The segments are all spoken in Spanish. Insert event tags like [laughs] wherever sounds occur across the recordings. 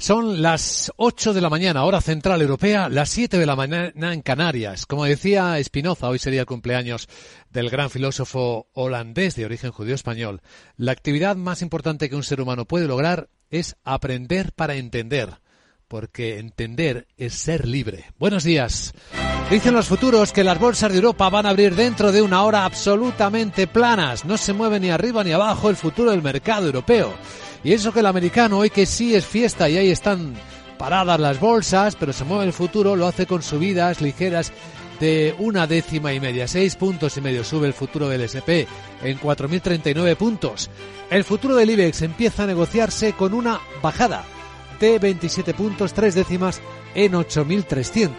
Son las 8 de la mañana, hora central europea, las 7 de la mañana en Canarias. Como decía Spinoza, hoy sería el cumpleaños del gran filósofo holandés de origen judío-español. La actividad más importante que un ser humano puede lograr es aprender para entender, porque entender es ser libre. Buenos días. Dicen los futuros que las bolsas de Europa van a abrir dentro de una hora absolutamente planas. No se mueve ni arriba ni abajo el futuro del mercado europeo. Y eso que el americano hoy que sí es fiesta y ahí están paradas las bolsas, pero se mueve el futuro, lo hace con subidas ligeras de una décima y media, seis puntos y medio sube el futuro del SP en 4.039 puntos. El futuro del IBEX empieza a negociarse con una bajada de 27 puntos, tres décimas en 8.300.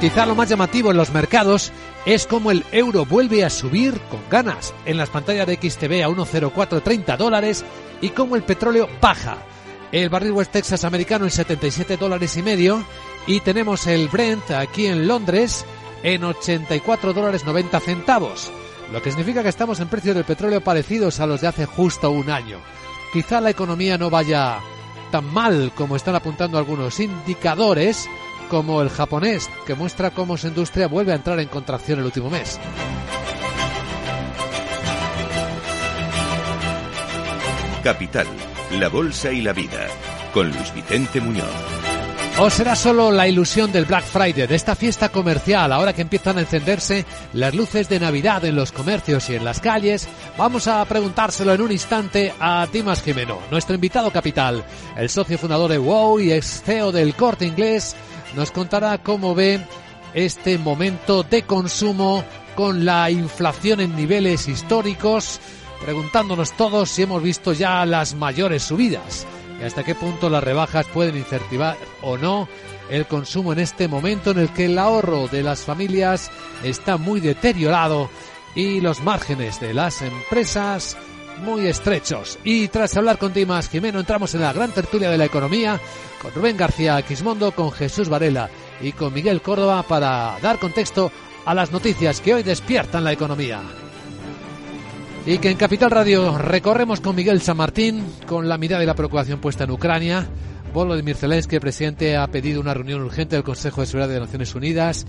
Quizá lo más llamativo en los mercados es como el euro vuelve a subir con ganas en las pantallas de XTV a 1,0430 dólares y como el petróleo baja. El barril West Texas americano en 77 dólares y medio y tenemos el Brent aquí en Londres en 84 dólares 90 centavos, lo que significa que estamos en precios del petróleo parecidos a los de hace justo un año. Quizá la economía no vaya tan mal como están apuntando algunos indicadores, como el japonés, que muestra cómo su industria vuelve a entrar en contracción el último mes. Capital, la Bolsa y la Vida, con Luis Vicente Muñoz. ¿O será solo la ilusión del Black Friday, de esta fiesta comercial, ahora que empiezan a encenderse las luces de Navidad en los comercios y en las calles? Vamos a preguntárselo en un instante a Dimas Jimeno, nuestro invitado capital, el socio fundador de WOW y ex CEO del Corte Inglés, nos contará cómo ve este momento de consumo con la inflación en niveles históricos, preguntándonos todos si hemos visto ya las mayores subidas y hasta qué punto las rebajas pueden incentivar o no el consumo en este momento en el que el ahorro de las familias está muy deteriorado y los márgenes de las empresas muy estrechos. Y tras hablar con Dimas Jimeno entramos en la gran tertulia de la economía con Rubén García Quismondo, con Jesús Varela y con Miguel Córdoba para dar contexto a las noticias que hoy despiertan la economía. Y que en Capital Radio recorremos con Miguel San Martín, con la mirada y la preocupación puesta en Ucrania. Volodymyr Zelensky, el presidente, ha pedido una reunión urgente del Consejo de Seguridad de Naciones Unidas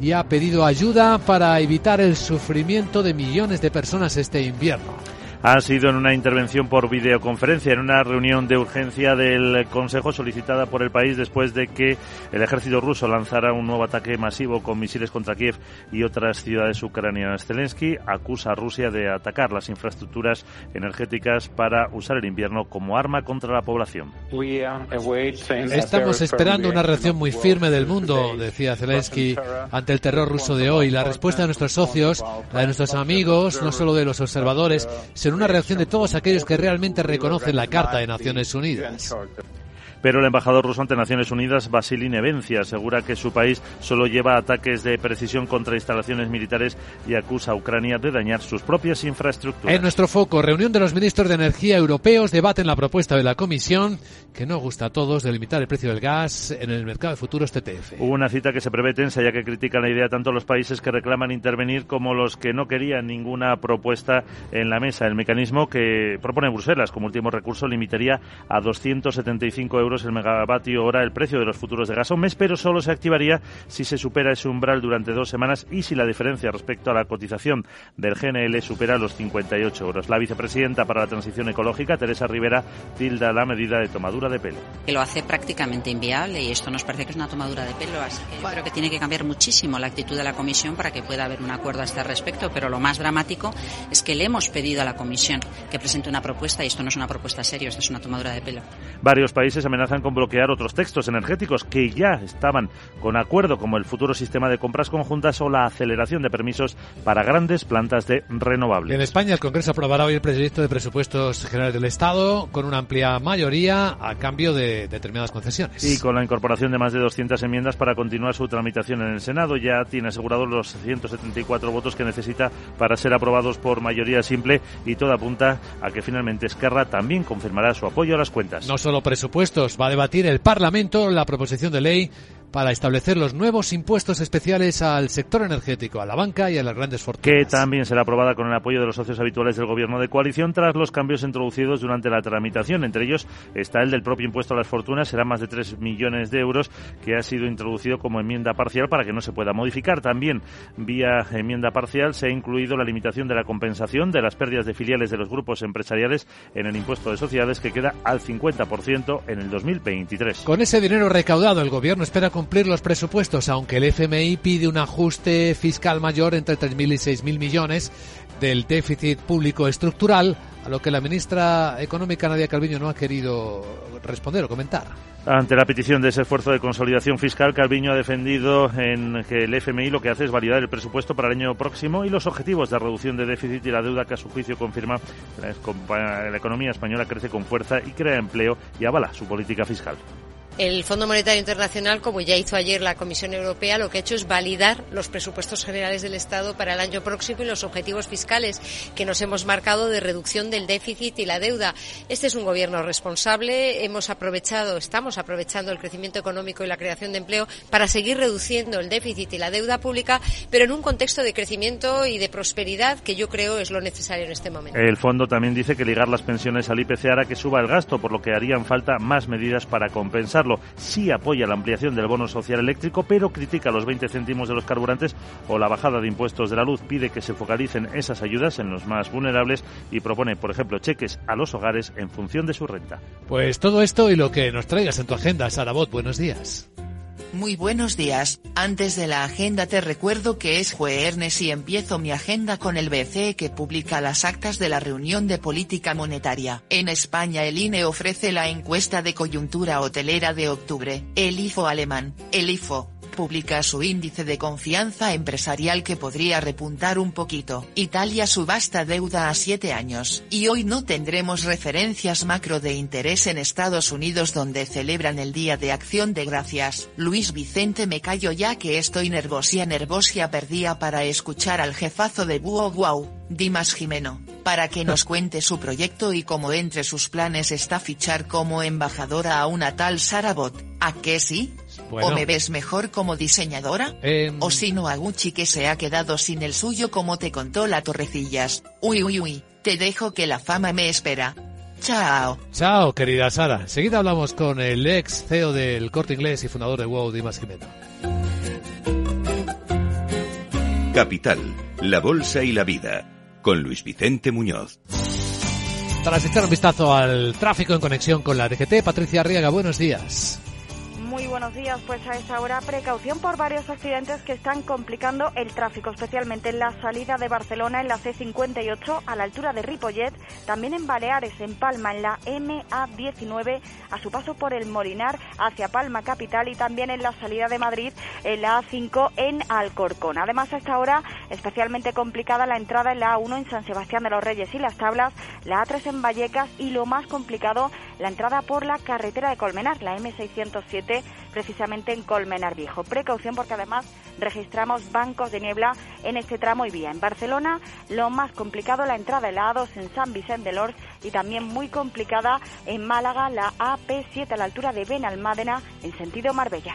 y ha pedido ayuda para evitar el sufrimiento de millones de personas este invierno ha sido en una intervención por videoconferencia en una reunión de urgencia del Consejo solicitada por el país después de que el ejército ruso lanzara un nuevo ataque masivo con misiles contra Kiev y otras ciudades ucranianas. Zelensky acusa a Rusia de atacar las infraestructuras energéticas para usar el invierno como arma contra la población. Estamos esperando una reacción muy firme del mundo, decía Zelensky, ante el terror ruso de hoy. La respuesta de nuestros socios, la de nuestros amigos, no solo de los observadores, en una reacción de todos aquellos que realmente reconocen la Carta de Naciones Unidas. Pero el embajador ruso ante Naciones Unidas, Vasily Nevencia, asegura que su país solo lleva ataques de precisión contra instalaciones militares y acusa a Ucrania de dañar sus propias infraestructuras. En nuestro foco, reunión de los ministros de Energía europeos debaten la propuesta de la Comisión, que no gusta a todos, de limitar el precio del gas en el mercado de futuros TTF. Hubo una cita que se prevé tensa, ya que critican la idea tanto los países que reclaman intervenir como los que no querían ninguna propuesta en la mesa. El mecanismo que propone Bruselas como último recurso limitaría a 275 euros el megavatio hora el precio de los futuros de gas a un mes, pero solo se activaría si se supera ese umbral durante dos semanas y si la diferencia respecto a la cotización del GNL supera los 58 euros. La vicepresidenta para la transición ecológica, Teresa Rivera, tilda la medida de tomadura de pelo. Que lo hace prácticamente inviable y esto nos parece que es una tomadura de pelo, así que yo creo que tiene que cambiar muchísimo la actitud de la Comisión para que pueda haber un acuerdo a este respecto, pero lo más dramático es que le hemos pedido a la Comisión que presente una propuesta y esto no es una propuesta seria, esto es una tomadura de pelo. Varios países amenazan con bloquear otros textos energéticos que ya estaban con acuerdo, como el futuro sistema de compras conjuntas o la aceleración de permisos para grandes plantas de renovables. En España, el Congreso aprobará hoy el proyecto de presupuestos generales del Estado con una amplia mayoría a cambio de determinadas concesiones. Y con la incorporación de más de 200 enmiendas para continuar su tramitación en el Senado, ya tiene asegurados los 174 votos que necesita para ser aprobados por mayoría simple y todo apunta a que finalmente Esquerra también confirmará su apoyo a las cuentas. No solo presupuestos, va a debatir el Parlamento la proposición de ley para establecer los nuevos impuestos especiales al sector energético, a la banca y a las grandes fortunas. Que también será aprobada con el apoyo de los socios habituales del gobierno de coalición tras los cambios introducidos durante la tramitación. Entre ellos está el del propio impuesto a las fortunas, será más de 3 millones de euros, que ha sido introducido como enmienda parcial para que no se pueda modificar. También, vía enmienda parcial, se ha incluido la limitación de la compensación de las pérdidas de filiales de los grupos empresariales en el impuesto de sociedades, que queda al 50% en el 2023. Con ese dinero recaudado, el gobierno espera cumplir los presupuestos, aunque el FMI pide un ajuste fiscal mayor entre 3.000 y 6.000 millones del déficit público estructural, a lo que la ministra económica Nadia Calviño no ha querido responder o comentar. Ante la petición de ese esfuerzo de consolidación fiscal, Calviño ha defendido en que el FMI lo que hace es validar el presupuesto para el año próximo y los objetivos de reducción de déficit y la deuda que a su juicio confirma la, economía española crece con fuerza y crea empleo y avala su política fiscal. El Fondo Monetario Internacional, como ya hizo ayer la Comisión Europea, lo que ha hecho es validar los presupuestos generales del Estado para el año próximo y los objetivos fiscales que nos hemos marcado de reducción del déficit y la deuda. Este es un gobierno responsable. Hemos aprovechado, estamos aprovechando el crecimiento económico y la creación de empleo para seguir reduciendo el déficit y la deuda pública, pero en un contexto de crecimiento y de prosperidad que yo creo es lo necesario en este momento. El fondo también dice que ligar las pensiones al IPC hará que suba el gasto, por lo que harían falta más medidas para compensar sí apoya la ampliación del bono social eléctrico, pero critica los 20 céntimos de los carburantes o la bajada de impuestos de la luz. Pide que se focalicen esas ayudas en los más vulnerables y propone, por ejemplo, cheques a los hogares en función de su renta. Pues todo esto y lo que nos traigas en tu agenda, Sarabot, buenos días. Muy buenos días, antes de la agenda te recuerdo que es jueves y empiezo mi agenda con el BCE que publica las actas de la reunión de política monetaria. En España el INE ofrece la encuesta de coyuntura hotelera de octubre, el IFO alemán, el IFO, publica su índice de confianza empresarial que podría repuntar un poquito. Italia subasta deuda a siete años. Y hoy no tendremos referencias macro de interés en Estados Unidos donde celebran el Día de Acción de Gracias. Luis Vicente me callo ya que estoy nervosia nervosia perdía para escuchar al jefazo de Buo Wow, Dimas Jimeno, para que nos cuente su proyecto y cómo entre sus planes está fichar como embajadora a una tal Sarabot. ¿A qué sí? ¿O me ves mejor como diseñadora? Em, ¿O si no a Gucci que se ha quedado sin el suyo como te contó la Torrecillas? Uy, uy, uy, te dejo que la fama me espera. Chao. Chao, querida Sara. Seguida hablamos con el ex CEO del Corte Inglés y fundador de WOW, Dimas Jimeno. Capital, la Bolsa y la Vida, con Luis Vicente Muñoz. Tras echar un vistazo al tráfico en conexión con la DGT, Patricia Arriaga, buenos días. Muy buenos días. Pues a esta hora precaución por varios accidentes que están complicando el tráfico, especialmente en la salida de Barcelona en la C58 a la altura de Ripollet, también en Baleares, en Palma, en la MA19 a su paso por el Molinar hacia Palma capital y también en la salida de Madrid en la A5 en Alcorcón. Además a esta hora especialmente complicada la entrada en la A1 en San Sebastián de los Reyes y las Tablas, la A3 en Vallecas y lo más complicado la entrada por la carretera de Colmenar, la M607 precisamente en Colmenar Viejo. Precaución porque además registramos bancos de niebla en este tramo y vía. En Barcelona, lo más complicado, la entrada A2 en San Vicente de Lors y también muy complicada en Málaga, la AP7 a la altura de Benalmádena en sentido Marbella.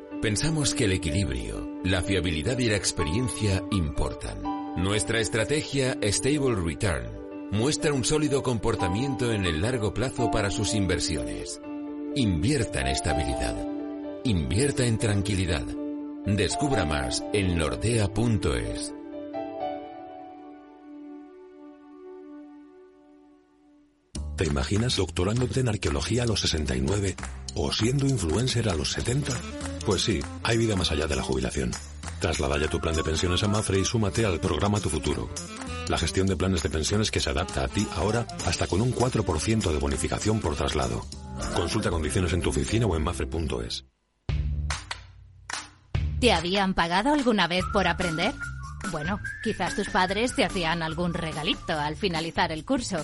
Pensamos que el equilibrio, la fiabilidad y la experiencia importan. Nuestra estrategia Stable Return muestra un sólido comportamiento en el largo plazo para sus inversiones. Invierta en estabilidad. Invierta en tranquilidad. Descubra más en nordea.es. ¿Te imaginas doctorándote en arqueología a los 69 o siendo influencer a los 70? Pues sí, hay vida más allá de la jubilación. Traslada ya tu plan de pensiones a Mafre y súmate al programa Tu Futuro. La gestión de planes de pensiones que se adapta a ti ahora hasta con un 4% de bonificación por traslado. Consulta condiciones en tu oficina o en mafre.es. ¿Te habían pagado alguna vez por aprender? Bueno, quizás tus padres te hacían algún regalito al finalizar el curso.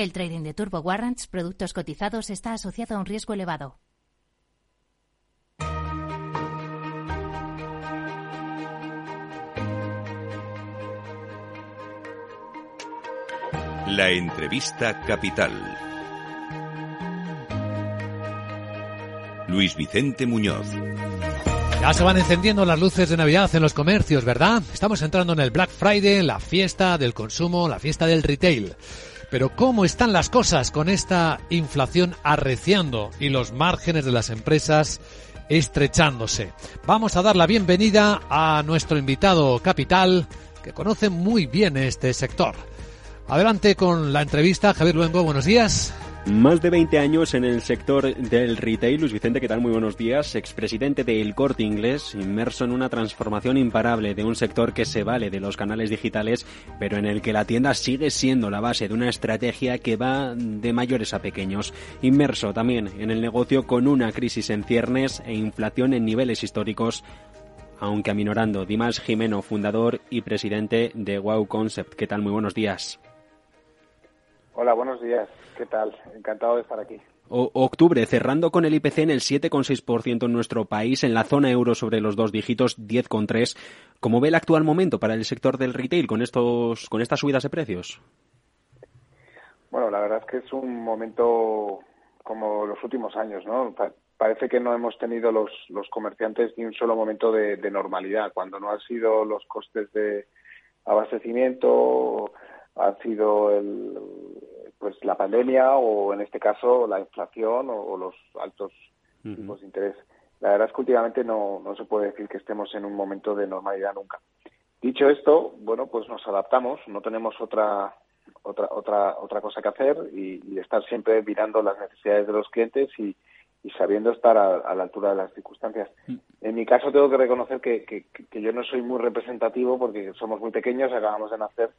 El trading de Turbo Warrants, productos cotizados, está asociado a un riesgo elevado. La entrevista capital. Luis Vicente Muñoz. Ya se van encendiendo las luces de Navidad en los comercios, ¿verdad? Estamos entrando en el Black Friday, la fiesta del consumo, la fiesta del retail. Pero ¿cómo están las cosas con esta inflación arreciando y los márgenes de las empresas estrechándose? Vamos a dar la bienvenida a nuestro invitado capital que conoce muy bien este sector. Adelante con la entrevista. Javier Luengo, buenos días. Más de 20 años en el sector del retail. Luis Vicente, ¿qué tal? Muy buenos días. Expresidente del Corte Inglés, inmerso en una transformación imparable de un sector que se vale de los canales digitales, pero en el que la tienda sigue siendo la base de una estrategia que va de mayores a pequeños. Inmerso también en el negocio con una crisis en ciernes e inflación en niveles históricos aunque aminorando. Dimas Jimeno, fundador y presidente de Wow Concept. ¿Qué tal? Muy buenos días. Hola, buenos días. ¿Qué tal? Encantado de estar aquí. octubre, cerrando con el IPC en el 7,6% en nuestro país, en la zona euro sobre los dos dígitos, 10,3%. ¿Cómo ve el actual momento para el sector del retail con, estos, con estas subidas de precios? Bueno, la verdad es que es un momento como los últimos años, ¿no? parece que no hemos tenido los, los comerciantes ni un solo momento de, de normalidad, cuando no han sido los costes de abastecimiento, ha sido el, pues la pandemia o en este caso la inflación o, los altos tipos de interés. La verdad es que últimamente no, no se puede decir que estemos en un momento de normalidad nunca. Dicho esto, bueno, pues nos adaptamos, no tenemos otra otra otra otra cosa que hacer y, estar siempre mirando las necesidades de los clientes y, y sabiendo estar a, la altura de las circunstancias. Mm. En mi caso tengo que reconocer que, que, que, yo no soy muy representativo porque somos muy pequeños, acabamos de nacer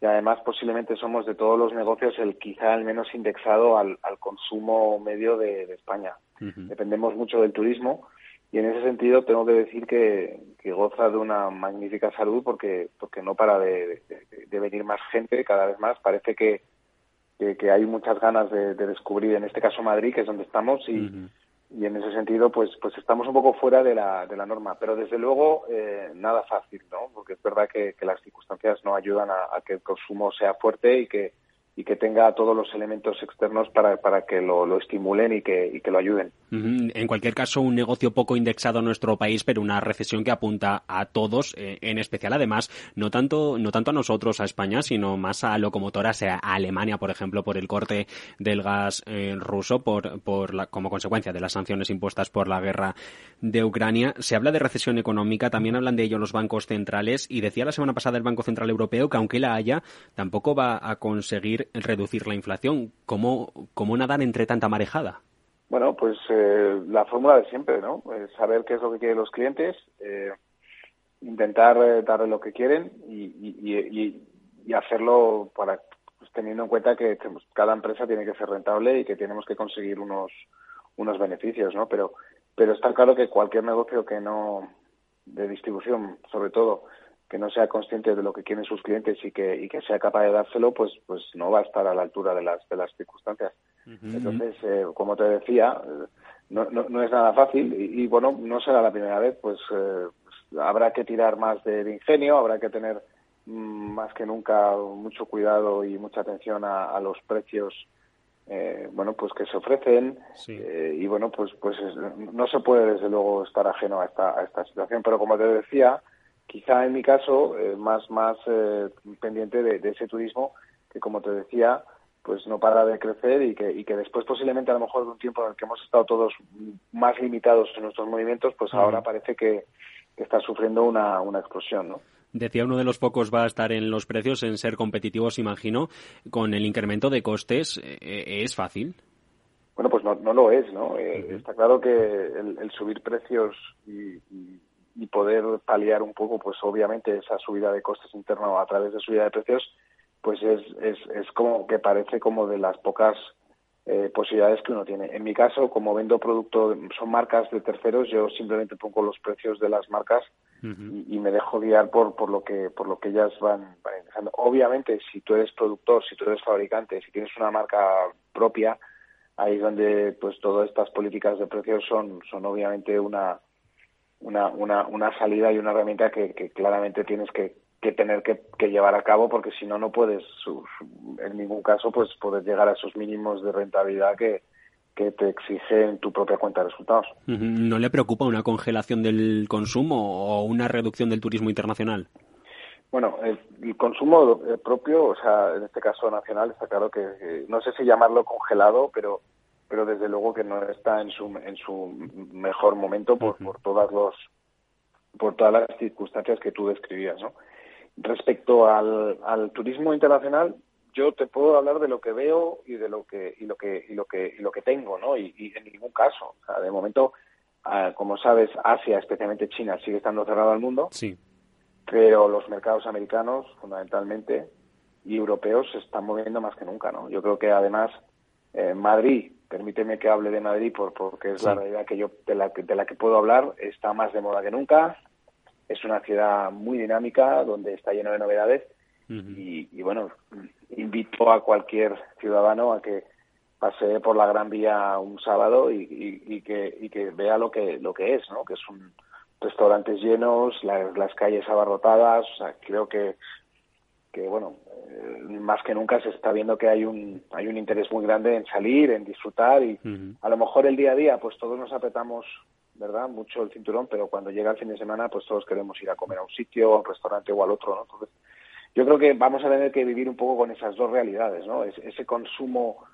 y además posiblemente somos de todos los negocios el quizá el menos indexado al, consumo medio de, España. Dependemos mucho del turismo y en ese sentido tengo que decir que, goza de una magnífica salud porque porque no para de, venir más gente cada vez más. Parece que, que, hay muchas ganas de, descubrir, en este caso Madrid, que es donde estamos, y, y en ese sentido pues pues estamos un poco fuera de la, de la norma. Pero desde luego eh, nada fácil no porque es verdad que, las circunstancias no ayudan a, que el consumo sea fuerte y que y que tenga todos los elementos externos para, para que lo, lo estimulen y que, y que lo ayuden. En cualquier caso, un negocio poco indexado en nuestro país, pero una recesión que apunta a todos, eh, en especial además, no tanto, no tanto a nosotros, a España, sino más a locomotoras, a Alemania, por ejemplo, por el corte del gas eh, ruso, por, por la, como consecuencia de las sanciones impuestas por la guerra de Ucrania. Se habla de recesión económica, también hablan de ello los bancos centrales, y decía la semana pasada el Banco Central Europeo que aunque la haya, tampoco va a conseguir reducir la inflación. ¿Cómo, cómo nadar entre tanta marejada? Bueno, pues eh, la fórmula de siempre, ¿no? Eh, saber qué es lo que quieren los clientes, eh, intentar darle lo que quieren y, hacerlo para pues, teniendo en cuenta que cada empresa tiene que ser rentable y que tenemos que conseguir unos unos beneficios, ¿no? Pero pero está claro que cualquier negocio que no de distribución, sobre todo, que no sea consciente de lo que quieren sus clientes y que, y que sea capaz de dárselo, pues, pues no va a estar a la altura de las, de las circunstancias. Entonces, eh, como te decía, eh, no, no, es nada fácil y, bueno, no será la primera vez, pues, eh, pues habrá que tirar más de, ingenio, habrá que tener mm, más que nunca mucho cuidado y mucha atención a, los precios bueno pues que se ofrecen. Y bueno pues pues no se puede desde luego estar ajeno a esta, a esta situación pero como te decía quizá en mi caso más más pendiente de, de, ese turismo que como te decía pues no para de crecer y que, y que después posiblemente a lo mejor de un tiempo en el que hemos estado todos más limitados en nuestros movimientos, pues ahora parece que, está sufriendo una, una explosión, ¿no? Decía uno de los pocos va a estar en los precios, en ser competitivos, imagino. Con el incremento de costes, eh, eh, ¿es fácil? Bueno, pues no, no lo es, ¿no? Eh, está claro que el, subir precios y, y, poder paliar un poco, pues obviamente esa subida de costes internos a través de subida de precios, pues es, es, es como que parece como de las pocas eh, posibilidades que uno tiene. En mi caso, como vendo producto, son marcas de terceros, yo simplemente pongo los precios de las marcas y, me dejo guiar por, por lo que por lo que ellas van, van Obviamente, si tú eres productor, si tú eres fabricante, si tienes una marca propia, ahí es donde pues todas estas políticas de precios son son obviamente una una, una, una salida y una herramienta que claramente tienes que, que tener que, llevar a cabo porque si no no puedes en ningún caso pues poder llegar a esos mínimos de rentabilidad que, que te exigen tu propia cuenta de resultados. ¿No le preocupa una congelación del consumo o una reducción del turismo internacional? Bueno, el, consumo propio, o sea, en este caso nacional, está claro que, no sé si llamarlo congelado, pero pero desde luego que no está en su en su mejor momento por, por todas los por todas las circunstancias que tú describías, ¿no? Respecto al, al turismo internacional, yo te puedo hablar de lo que veo y de lo que y lo que y lo que y lo que tengo, ¿no? Y, y en ningún caso, o sea, de momento, ah, como sabes, Asia, especialmente China, sigue estando cerrado al mundo. Sí. Pero los mercados americanos, fundamentalmente, y europeos se están moviendo más que nunca, ¿no? Yo creo que además eh, Madrid, permíteme que hable de Madrid por, porque es la realidad que yo de la, de la que puedo hablar, está más de moda que nunca. Es una ciudad muy dinámica, donde está lleno de novedades. Y, bueno, invito a cualquier ciudadano a que pase por la Gran Vía un sábado y, que, y que vea lo que, lo que es, ¿no? Que son restaurantes llenos, las calles abarrotadas, o sea, creo que, que bueno, eh, más que nunca se está viendo que hay un, hay un interés muy grande en salir, en disfrutar y a lo mejor el día a día pues todos nos apretamos ¿verdad? Mucho el cinturón, pero cuando llega el fin de semana, pues todos queremos ir a comer a un sitio, a un restaurante o al otro, ¿no? Entonces, yo creo que vamos a tener que vivir un poco con esas dos realidades, ¿no? ese consumo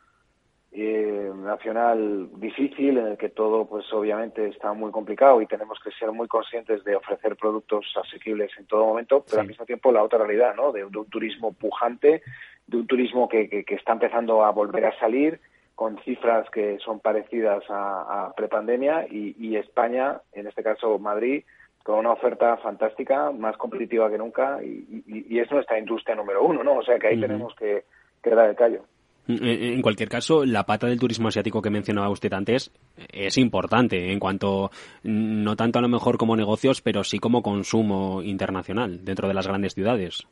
eh, nacional difícil en el que todo, pues obviamente está muy complicado y tenemos que ser muy conscientes de ofrecer productos asequibles en todo momento, pero al mismo tiempo la otra realidad, ¿no? De, un turismo pujante, de un turismo que, que está empezando a volver a salir con cifras que son parecidas a, a prepandemia y, y, España, en este caso Madrid, con una oferta fantástica, más competitiva que nunca y, y, es nuestra industria número uno, ¿no? O sea que ahí tenemos que, que dar el callo. En cualquier caso, la pata del turismo asiático que mencionaba usted antes es importante en cuanto, no tanto a lo mejor como negocios, pero sí como consumo internacional dentro de las grandes ciudades.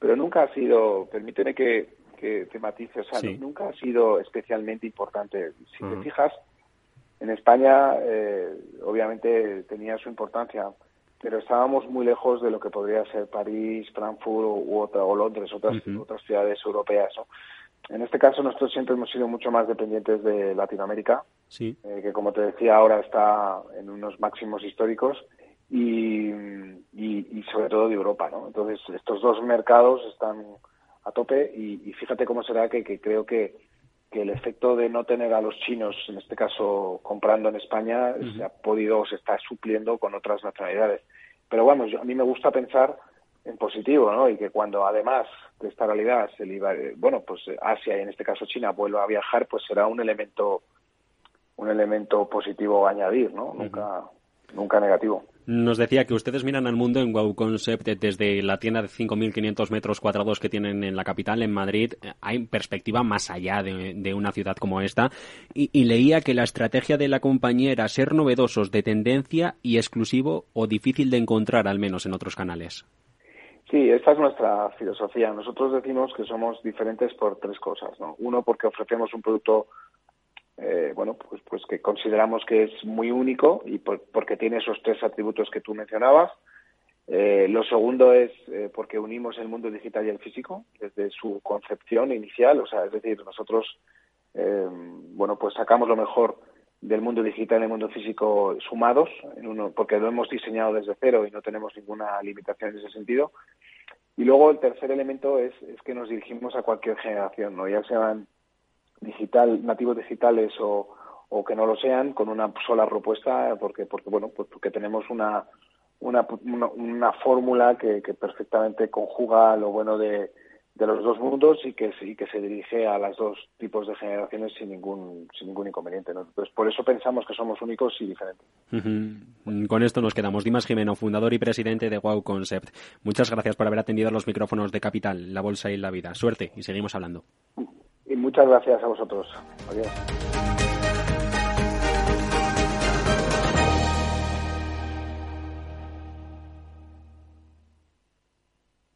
Pero nunca ha sido, permíteme que, que te matice, o sea, nunca ha sido especialmente importante. Si te fijas, en España eh, obviamente tenía su importancia, pero estábamos muy lejos de lo que podría ser París, Frankfurt u otra, o Londres, otras, otras ciudades europeas. En este caso nosotros siempre hemos sido mucho más dependientes de Latinoamérica, sí. Eh, que como te decía ahora está en unos máximos históricos y, y, y sobre todo de Europa. ¿no? Entonces estos dos mercados están a tope y, fíjate cómo será que, creo que, que, el efecto de no tener a los chinos, en este caso comprando en España, se ha podido, se está supliendo con otras nacionalidades. Pero bueno, a mí me gusta pensar en positivo, ¿no? Y que cuando además de esta realidad se eh, bueno, pues Asia y en este caso China vuelva a viajar, pues será un elemento un elemento positivo a añadir, ¿no? Nunca nunca negativo. Nos decía que ustedes miran al mundo en Wow Concept desde la tienda de 5.500 metros cuadrados que tienen en la capital, en Madrid. Hay perspectiva más allá de, una ciudad como esta. Y, leía que la estrategia de la compañía era ser novedosos, de tendencia y exclusivo o difícil de encontrar, al menos en otros canales. Sí, esta es nuestra filosofía. Nosotros decimos que somos diferentes por tres cosas. ¿no? Uno, porque ofrecemos un producto eh, bueno, pues, pues que consideramos que es muy único y porque tiene esos tres atributos que tú mencionabas. Eh, lo segundo es eh, porque unimos el mundo digital y el físico desde su concepción inicial, o sea, es decir, nosotros, bueno, pues sacamos lo mejor del mundo digital y el mundo físico sumados, en uno, porque lo hemos diseñado desde cero y no tenemos ninguna limitación en ese sentido. Y luego el tercer elemento es, es que nos dirigimos a cualquier generación, ¿no? ya sean digital, nativos digitales o, o que no lo sean, con una sola propuesta, porque, porque bueno, pues porque tenemos una, una, una, fórmula que, que perfectamente conjuga lo bueno de, de los dos mundos y que, y que se dirige a los dos tipos de generaciones sin ningún, sin ningún inconveniente. ¿no? Pues por eso pensamos que somos únicos y diferentes. Con esto nos quedamos. Dimas Jimeno, fundador y presidente de Wow Concept. Muchas gracias por haber atendido los micrófonos de Capital, La Bolsa y la Vida. Suerte y seguimos hablando. Y muchas gracias a vosotros. Adiós.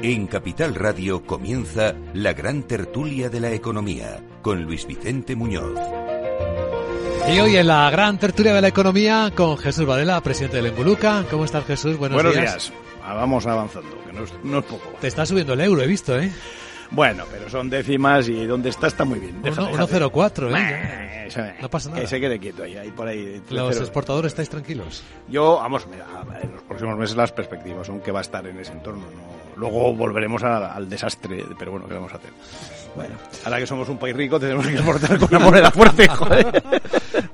En Capital Radio comienza la gran tertulia de la economía con Luis Vicente Muñoz. Y hoy en la gran tertulia de la economía con Jesús Varela, presidente del Enguluca. ¿Cómo estás, Jesús? Buenos, Buenos días. Ah, vamos avanzando, que no es, no es poco. Te está subiendo el euro, he visto, ¿eh? Bueno, pero son décimas y donde está está muy bien. 1,04, ¿eh? no pasa nada. Que se quede quieto ahí, ahí por ahí. ¿Los exportadores estáis tranquilos? Yo, vamos, mira, en los próximos meses las perspectivas son que va a estar en ese entorno. Luego volveremos al desastre, pero bueno, ¿qué vamos a hacer? Bueno, ahora que somos un país rico tenemos que exportar con una moneda fuerte, [laughs] joder.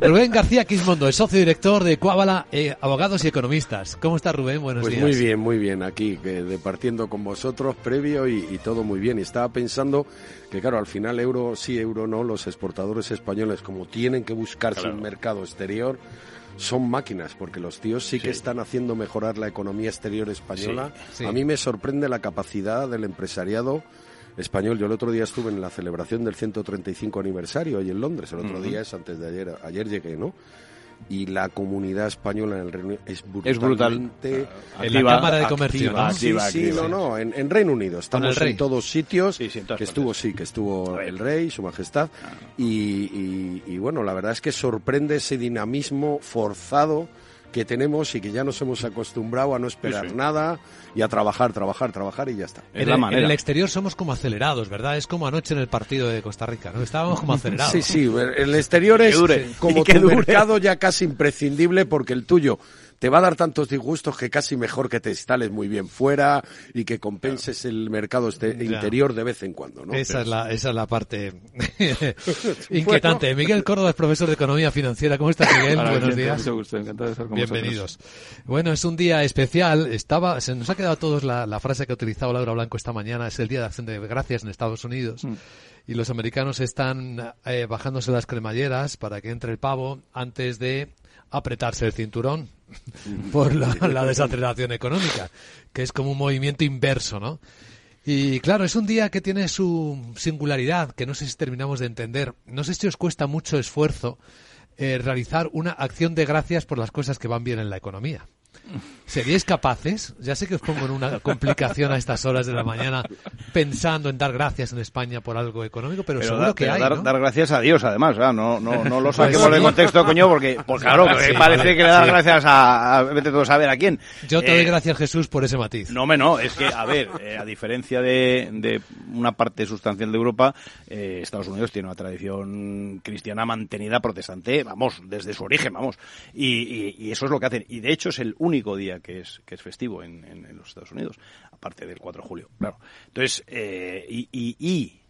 Rubén García Quismondo, es socio director de Cuábala eh, Abogados y Economistas. ¿Cómo está Rubén? Buenos pues días. muy bien, muy bien. Aquí, que departiendo con vosotros previo y, y, todo muy bien. Y estaba pensando que, claro, al final euro sí, euro no, los exportadores españoles, como tienen que buscarse claro. un mercado exterior, son máquinas, porque los tíos sí, sí, que están haciendo mejorar la economía exterior española. Sí, A mí me sorprende la capacidad del empresariado español. Yo el otro día estuve en la celebración del 135 aniversario ahí en Londres. El otro uh -huh. día es antes de ayer. Ayer llegué, ¿no? Y la comunidad española en el Reino Unido es brutalmente es brutal. en la Cámara de Comercio activa, ¿no? sí, activa, sí, activa, no no en, en, Reino Unido. Estamos en todos sitios. Sí, sí, en que estuvo sí que estuvo el rey su majestad. Ah. y, y, y, bueno la verdad es que sorprende ese dinamismo forzado que tenemos y que ya nos hemos acostumbrado a no esperar nada y a trabajar, trabajar, trabajar y ya está. En, el, en el, exterior somos como acelerados, ¿verdad? Es como anoche en el partido de Costa Rica, ¿no? Estábamos como [laughs] acelerados. Sí, sí, el exterior es como tu dure. mercado ya casi imprescindible porque el tuyo te va a dar tantos disgustos que casi mejor que te instales muy bien fuera y que compenses claro. el mercado este interior de vez en cuando, ¿no? Esa, es la, esa es la parte [laughs] inquietante. Bueno. Miguel Córdoba es profesor de Economía Financiera. ¿Cómo estás, Miguel? Hola, Buenos bien, días. Mucho gusto, encantado de estar con Bienvenidos. Vosotros. Bueno, es un día especial. Estaba, se nos ha quedado a todos la, la, frase que ha utilizado Laura Blanco esta mañana. Es el Día de Acción de Gracias en Estados Unidos. Mm. Y los americanos están eh, bajándose las cremalleras para que entre el pavo antes de apretarse el cinturón [laughs] por la, la, desaceleración económica, que es como un movimiento inverso, ¿no? Y claro, es un día que tiene su singularidad, que no sé si terminamos de entender. No sé si os cuesta mucho esfuerzo eh, realizar una acción de gracias por las cosas que van bien en la economía. ¿Seríais capaces? Ya sé que os pongo en una complicación a estas horas de la mañana pensando en dar gracias en España por algo económico, pero, seguro que hay, dar, ¿no? dar gracias a Dios, además. ¿verdad? No, no, no lo Pues saquemos de contexto, coño, porque, pues claro, [laughs] Sí, parece vale, que le das sí. gracias a, a vete tú a saber a quién. Yo te doy Eh, gracias, Jesús, por ese matiz. No, me no, es que, a ver, eh, a diferencia de, de una parte sustancial de Europa, eh, Estados Unidos tiene una tradición cristiana mantenida protestante, vamos, desde su origen, vamos. Y, y- y eso es lo que hacen. Y de hecho es el único día que es, que es festivo en, en- en los Estados Unidos, aparte del 4 de julio, claro. Entonces, eh, y, y- y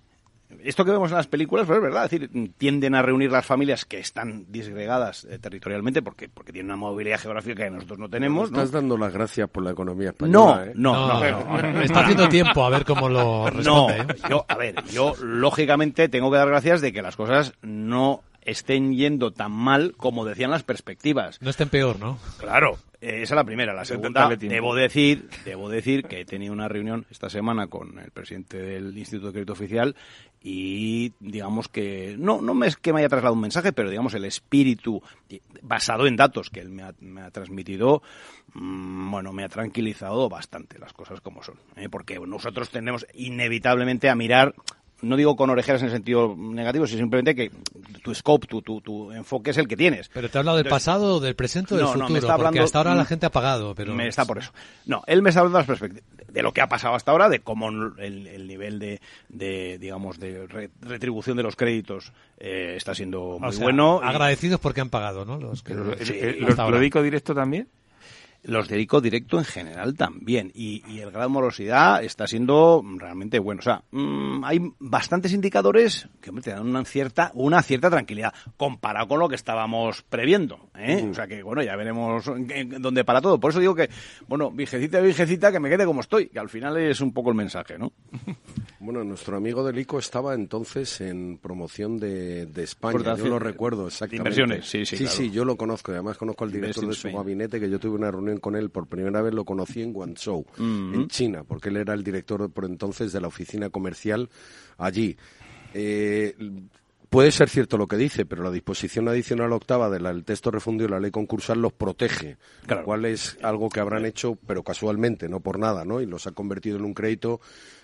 esto que vemos en las películas, pues es verdad, es decir, tienden a reunir las familias que están disgregadas eh, territorialmente porque, porque tienen una movilidad geográfica que nosotros no tenemos, ¿no? Estás dando las gracias por la economía No, española, ¿eh? no, no, no. Está haciendo tiempo a ver cómo lo No, responde. ¿eh? yo, a ver, yo lógicamente tengo que dar gracias de que las cosas no estén yendo tan mal como decían las perspectivas. No estén peor, ¿no? Claro, eh, esa es la primera. La segunda, debo decir, debo decir que he tenido una reunión esta semana con el presidente del Instituto de Crédito Oficial y digamos que no no me es que me haya trasladado un mensaje, pero digamos el espíritu basado en datos que él me ha, me ha transmitido, mm, bueno, me ha tranquilizado bastante las cosas como son, ¿eh? porque nosotros tenemos inevitablemente a mirar no digo con orejeras en el sentido negativo, sino simplemente que tu scope, tu, tu, tu enfoque es el que tienes. Pero te ha hablado del Entonces, pasado, del presente o del no, no, me futuro, está porque hasta ahora la gente ha pagado, pero Me está por eso. No, él me está hablando de de lo que ha pasado hasta ahora, de cómo el, el nivel de, de, digamos, de re- retribución de los créditos eh, está siendo O muy sea, bueno. y- agradecidos porque han pagado, ¿no? Los que Pero, sí, eh, eh, ¿Lo lo dedico directo también? Los dedico directo en general también. Y, y el grado de morosidad está siendo realmente bueno. O sea, mm, hay bastantes indicadores que hombre, te dan una cierta, una cierta tranquilidad comparado con lo que estábamos previendo. ¿eh? O sea que, bueno, ya veremos dónde para todo. Por eso digo que, bueno, vigecita, vigecita, que me quede como estoy. Que al final es un poco el mensaje, ¿no? [laughs] Bueno, nuestro amigo del ICO estaba entonces en promoción de, de España, yo Exportación. lo recuerdo exactamente. inversiones, sí, sí, Sí, claro. sí, yo lo conozco, además conozco al director Invest de su gabinete, que yo tuve una reunión con él por primera vez, lo conocí en Guangzhou, Mhm. en China, porque él era el director por entonces de la oficina comercial allí. Eh, Puede ser cierto lo que dice, pero la disposición adicional octava del texto refundido de la ley concursal los protege, lo cual es algo que habrán hecho, pero casualmente, no por nada, ¿no? Y los ha convertido en un crédito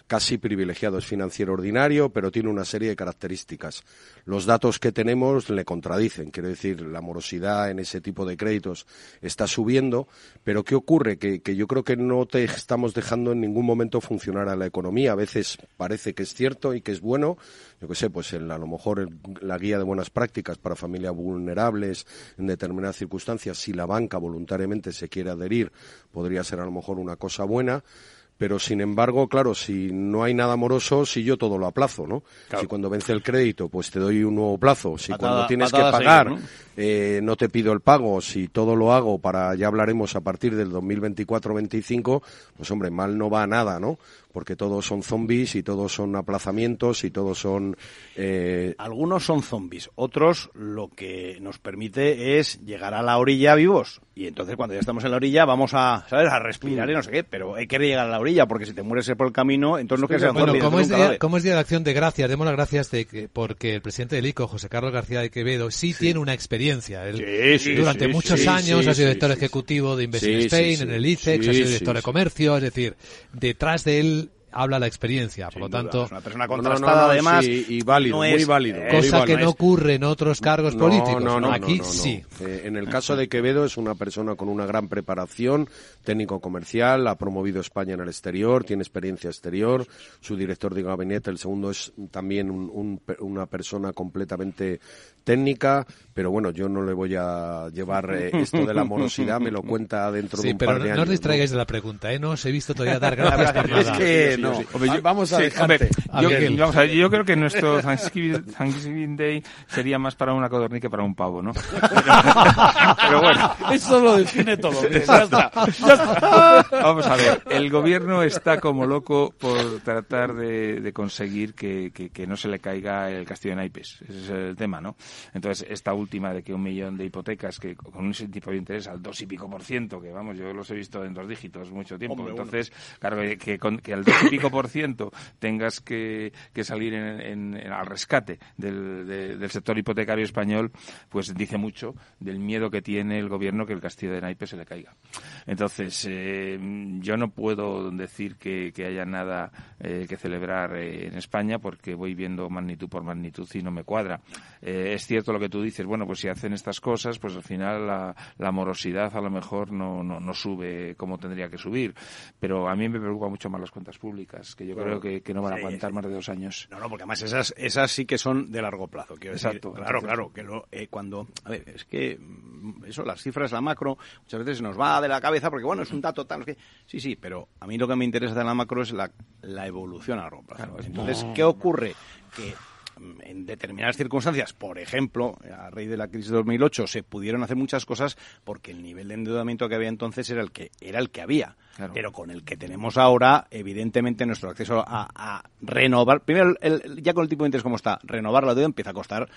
casi privilegiado. Es financiero ordinario, pero tiene una serie de características. Los datos que tenemos le contradicen. Quiero decir, la morosidad en ese tipo de créditos está subiendo, pero ¿qué ocurre? Que, yo creo que no te estamos dejando en ningún momento funcionar a la economía. A veces parece que es cierto y que es bueno. Yo qué sé, pues el- a lo mejor la guía de buenas prácticas para familias vulnerables en determinadas circunstancias, si la banca voluntariamente se quiere adherir, podría ser a lo mejor una cosa buena. Pero sin embargo, claro, si no hay nada moroso, si yo todo lo aplazo, ¿no? Si cuando vence el crédito, pues te doy un nuevo plazo. Si Patada- cuando tienes que pagar, seguir, ¿no? eh, no te pido el pago, si todo lo hago para, ya hablaremos a partir del 2024-25, pues hombre, mal no va a nada, ¿no? Porque todos son zombies y todos son aplazamientos y todos son... eh, Algunos son zombies, otros lo que nos permite es llegar a la orilla vivos. Y entonces cuando ya estamos en la orilla vamos a, ¿sabes? A respirar y no sé qué, pero hay que llegar a la orilla porque si te mueres por el camino, entonces no es que sean Bueno, zombies, como es, día, como es Día de Acción de Gracias, demos las gracias de que, porque el presidente del ICO, José Carlos García de Quevedo, sí, tiene una experiencia. Él, Sí, sí, durante sí, muchos sí, años sí, ha sido director sí, ejecutivo de Invest Sí, in sí, Spain, sí. en el ICEX, Sí, ha sido sí, director de comercio, es decir, detrás de él habla la experiencia. Por lo duda, tanto, es una persona No, no, contrastada no, además. sí, y válido, no muy válido. muy cosa válido. que no ocurre en otros cargos No, políticos. no, no, Aquí no, no, no. sí. Eh, en el caso de Quevedo es una persona con una gran preparación, técnico comercial, ha promovido España en el exterior, tiene experiencia exterior, su director de gabinete, el segundo es también un- una persona completamente técnica, pero bueno, yo no le voy a llevar eh, esto de la morosidad, me lo cuenta dentro Sí, de un pero par de no años. os distraigáis de la pregunta, ¿eh? No os he visto todavía dar [laughs] gracias por Es que no. Hombre, yo- Vamos a sí, dejarte. hombre, A yo, Miguel. vamos a ver, yo creo que nuestro Thanksgiving, Thanksgiving Day sería más para una codorniz que para un pavo, ¿no? Pero, pero bueno. Eso lo define todo. Ya está. Ya está. Vamos a ver, el gobierno está como loco por tratar de, de conseguir que, que- que no se le caiga el castillo de naipes. Ese es el tema, ¿no? Entonces, esta última de que un millón de hipotecas que con un tipo de interés al dos y pico por ciento, que vamos, yo los he visto en dos dígitos mucho tiempo. Hombre, bueno. Entonces, claro, que, que con- que al dos y pico por ciento tengas que, salir en, al rescate del, del sector hipotecario español, pues dice mucho del miedo que tiene el gobierno que el castillo de naipes se le caiga. Entonces, eh, yo no puedo decir que, haya nada eh, que celebrar eh, en España porque voy viendo magnitud por magnitud y no me cuadra. es cierto lo que tú dices, bueno, pues si hacen estas cosas, pues al final la, morosidad a lo mejor no, no, sube como tendría que subir. Pero a mí me preocupa mucho más las cuentas públicas, que yo creo que, no van a aguantar más de dos años. No, no, porque además esas, esas sí que son de largo plazo. Exacto. claro, claro, que lo, cuando... A ver, es que mm, eso, las cifras, la macro, muchas veces nos va de la cabeza porque, bueno, es un dato tal. Que, sí, sí, pero a mí lo que me interesa de la macro es la, la evolución a largo plazo. Entonces, ¿qué ocurre? Que en determinadas circunstancias, por ejemplo, a raíz de la crisis de 2008, se pudieron hacer muchas cosas porque el nivel de endeudamiento que había entonces era el que era el que había. Pero con el que tenemos ahora, evidentemente nuestro acceso a, renovar, primero, ya con el tipo de interés como está, renovar la deuda empieza a costar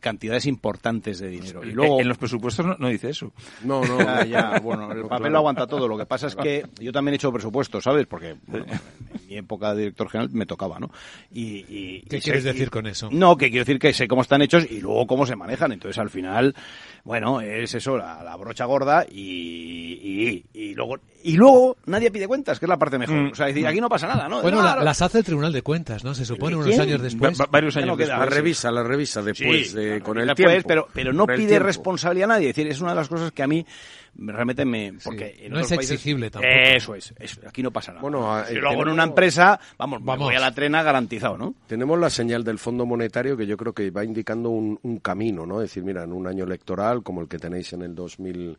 cantidades importantes de dinero. Y luego en los presupuestos no, dice eso. No, no, [laughs] ya, bueno, el [laughs] papel lo aguanta todo. Lo que pasa es que yo también he hecho presupuestos, ¿sabes? Porque en mi época de director general me tocaba, ¿no? Y, ¿Qué quieres decir con eso? No, que quiero decir que sé cómo están hechos y luego cómo se manejan. Entonces, al final, bueno, es eso, la, brocha gorda y, y, luego y luego nadie pide cuentas, que es la parte mejor. Mm. O sea, decir, aquí no pasa nada, ¿no? Bueno, las hace el Tribunal de Cuentas, ¿no? Se supone unos años después. varios años después. La revisa, la revisa después, con el tiempo. Pero, pero no pide responsabilidad a nadie. Es decir, es una de las cosas que a mí realmente me... Porque no es exigible tampoco. Eso es, aquí no pasa nada. Bueno, si luego en una empresa, vamos, vamos, voy a la trena garantizado, ¿no? Tenemos la señal del Fondo Monetario que yo creo que va indicando un, un camino, ¿no? Es decir, mira, en un año electoral como el que tenéis en el 2000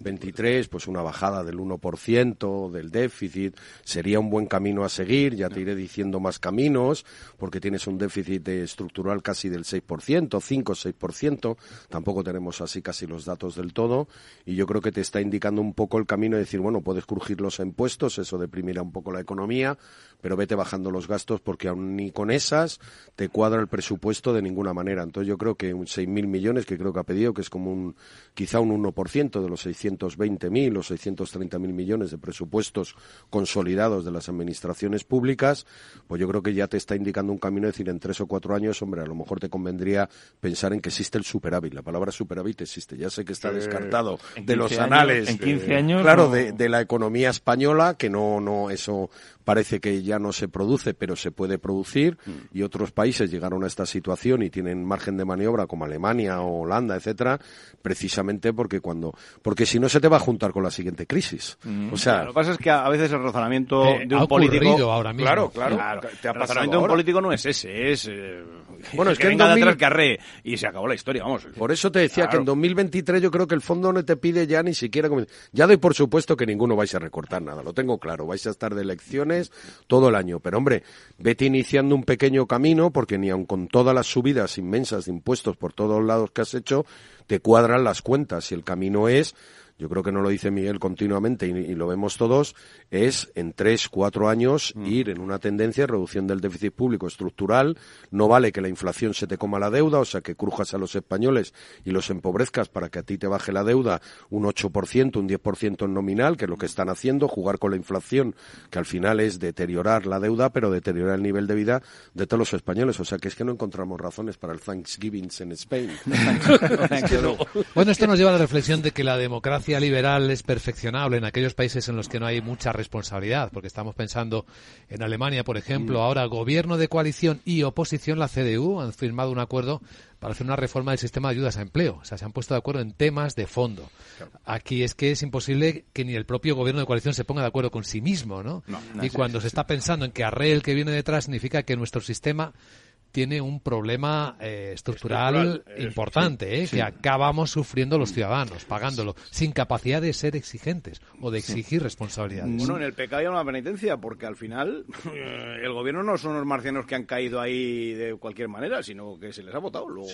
23, pues una bajada del 1% del déficit sería un buen camino a seguir. Ya te iré diciendo más caminos, porque tienes un déficit estructural casi del 6%, 5 6%. Tampoco tenemos así casi los datos del todo. Y yo creo que te está indicando un poco el camino de decir, bueno, puedes crujir los impuestos, eso deprimirá un poco la economía, pero vete bajando los gastos porque aún ni con esas te cuadra el presupuesto de ninguna manera. Entonces yo creo que un 6.000 millones, que creo que ha pedido, que es como un, quizá un 1% de los 620.000 o 630.000 millones de presupuestos consolidados de las administraciones públicas, pues yo creo que ya te está indicando un camino, de decir, en tres o cuatro años, hombre, a lo mejor te convendría pensar en que existe el superávit. La palabra superávit existe, ya sé que está descartado de los anales. en 15 años. Claro, de, de, la economía española, que no, no, eso parece que ya no se produce, pero se puede producir, mm. y otros países llegaron a esta situación y tienen margen de maniobra, como Alemania o Holanda, etcétera, precisamente porque cuando, porque si no se te va a juntar con la siguiente crisis. Mm. O sea, lo que pasa es que a veces el razonamiento eh, de un político, ahora mismo. claro, claro, el razonamiento de un político no es ese, es eh, bueno, es que, en 2000... que y se acabó la historia, vamos. Por eso te decía que en 2023 yo creo que el fondo no te pide ya ni siquiera, ya doy por supuesto que ninguno vais a recortar nada, lo tengo claro, vais a estar de elecciones todo el año. Pero hombre, vete iniciando un pequeño camino porque ni aun con todas las subidas inmensas de impuestos por todos lados que has hecho, te cuadran las cuentas. Y el camino es yo creo que no lo dice Miguel continuamente y, lo vemos todos, es en tres, cuatro años mm. ir en una tendencia de reducción del déficit público estructural. No vale que la inflación se te coma la deuda, o sea, que crujas a los españoles y los empobrezcas para que a ti te baje la deuda un 8%, un 10% en nominal, que es lo que están haciendo, jugar con la inflación, que al final es deteriorar la deuda, pero deteriorar el nivel de vida de todos los españoles. O sea, que es que no encontramos razones para el Thanksgiving en España. [laughs] [laughs] Bueno, esto nos lleva a la reflexión de que la democracia liberal es perfeccionable en aquellos países en los que no hay mucha responsabilidad, porque estamos pensando en Alemania, por ejemplo, mm. ahora gobierno de coalición y oposición, la CDU, han firmado un acuerdo para hacer una reforma del sistema de ayudas a empleo. O sea, se han puesto de acuerdo en temas de fondo. Aquí es que es imposible que ni el propio gobierno de coalición se ponga de acuerdo con sí mismo, ¿no? y cuando se está pensando en que arre el que viene detrás significa que nuestro sistema tiene un problema eh, estructural, importante, eh, que acabamos sufriendo los ciudadanos, pagándolo, sin capacidad de ser exigentes o de exigir responsabilidades. Bueno, en el pecado hay una penitencia, porque al final el gobierno no son los marcianos que han caído ahí de cualquier manera, sino que se les ha votado. Luego,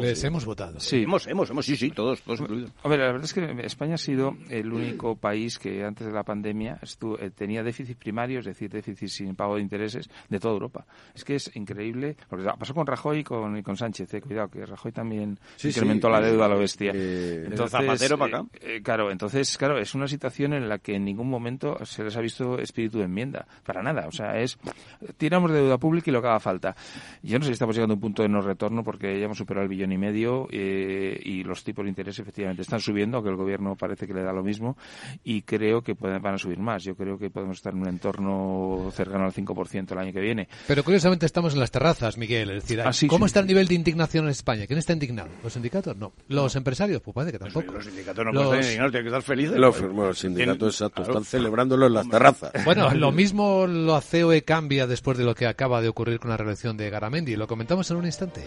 les hemos votado. Sí, hemos, hemos, hemos, sí, sí, todos, todos incluidos. A ver, la verdad es que España ha sido el único país que antes de la pandemia estuvo, eh, tenía déficit primario, es decir, déficit sin pago de intereses, de toda Europa. Es que es increíble pasó con Rajoy y con, y con Sánchez, eh, cuidado, que Rajoy también Sí, incrementó sí, la eh, deuda a la bestia. eh, entonces, Zapatero para eh, acá. eh, claro, entonces, claro, es una situación en la que en ningún momento se les ha visto espíritu de enmienda, para nada. O sea, es tiramos de deuda pública y lo que haga falta. Yo no sé si estamos llegando a un punto de no retorno porque ya hemos superado el billón y medio eh, y los tipos de interés efectivamente están subiendo, aunque el gobierno parece que le da lo mismo y creo que pueden, van a subir más. Yo creo que podemos estar en un entorno cercano al 5% el año que viene. Pero curiosamente estamos en las terrazas, Miguel. Es decir, Ah, sí, ¿cómo sí, está el nivel de indignación en España? ¿Quién está indignado? ¿Los sindicatos? No. ¿Los empresarios? Pues parece que tampoco. Los sindicatos no Los- pueden estar indignados, tienen que estar felices. Los, Pues, bueno, los sindicatos, exacto, están celebrándolo en las terrazas. Bueno, [laughs] lo mismo lo hace COE cambia después de lo que acaba de ocurrir con la reelección de Garamendi. Lo comentamos en un instante.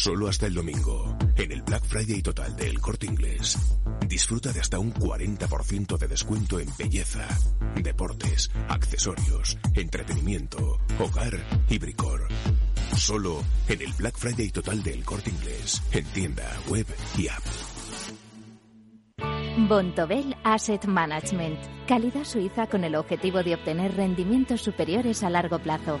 Solo hasta el domingo, en el Black Friday total de El Corte Inglés. Disfruta de hasta un 40% de descuento en belleza, deportes, accesorios, entretenimiento, hogar y bricor. Solo en el Black Friday total de El Corte Inglés, en tienda, web y app. Bontobel Asset Management. Calidad suiza con el objetivo de obtener rendimientos superiores a largo plazo.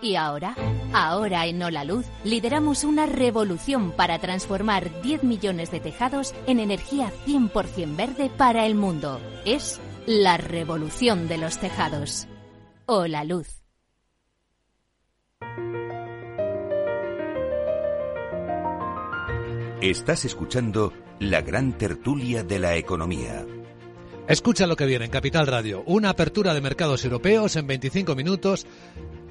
Y ahora, ahora en Hola Luz, lideramos una revolución para transformar 10 millones de tejados en energía 100% verde para el mundo. Es la revolución de los tejados. Hola Luz. Estás escuchando la gran tertulia de la economía. Escucha lo que viene en Capital Radio. Una apertura de mercados europeos en 25 minutos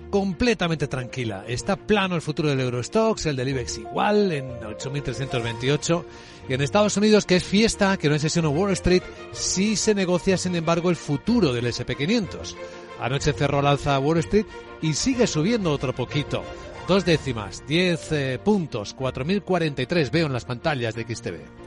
completamente tranquila. Está plano el futuro del Eurostox, el del IBEX igual, en 8.328. Y en Estados Unidos, que es fiesta, que no es sesión Wall Street, sí se negocia, sin embargo, el futuro del SP500. Anoche cerró al alza Wall Street y sigue subiendo otro poquito. Dos décimas, 10 eh, puntos, 4.043 veo en las pantallas de XTV.